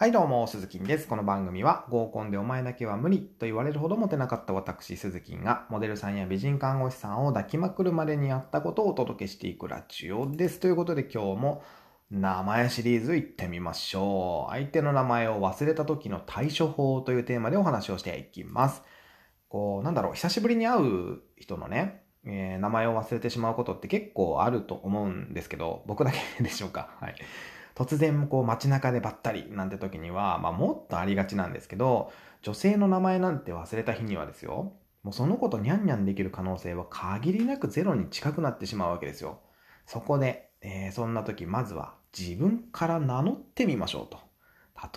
はいどうも、鈴木です。この番組は合コンでお前だけは無理と言われるほどモテなかった私、鈴木がモデルさんや美人看護師さんを抱きまくるまでにあったことをお届けしていくラジオです。ということで今日も名前シリーズ行ってみましょう。相手の名前を忘れた時の対処法というテーマでお話をしていきます。こう、なんだろう、久しぶりに会う人のね、えー、名前を忘れてしまうことって結構あると思うんですけど、僕だけでしょうか？はい。突然こう街中でばったりなんて時には、まあ、もっとありがちなんですけど、女性の名前なんて忘れた日にはですよ、もうその子とニャンニャンできる可能性は限りなくゼロに近くなってしまうわけですよ。そこで、えー、そんな時まずは自分から名乗ってみましょうと。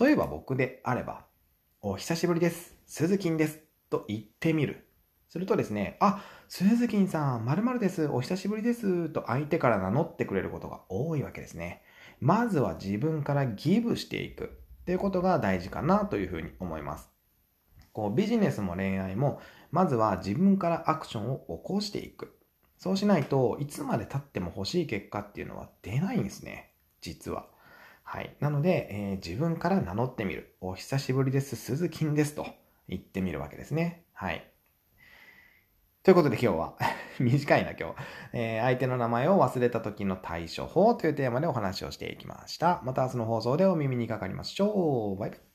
例えば僕であれば、お久しぶりです。鈴木です。と言ってみる。するとですね、あ、鈴木さん、〇〇です。お久しぶりです。と相手から名乗ってくれることが多いわけですね。まずは自分からギブしていくっていうことが大事かなというふうに思います。こうビジネスも恋愛も、まずは自分からアクションを起こしていく。そうしないといつまで経っても欲しい結果っていうのは出ないんですね。実は。はい。なので、えー、自分から名乗ってみる。お久しぶりです。鈴木です。と言ってみるわけですね。はい。ということで今日は 短いな今日、えー、相手の名前を忘れた時の対処法というテーマでお話をしていきました。また明日の放送でお耳にかかりましょう。バイバイ。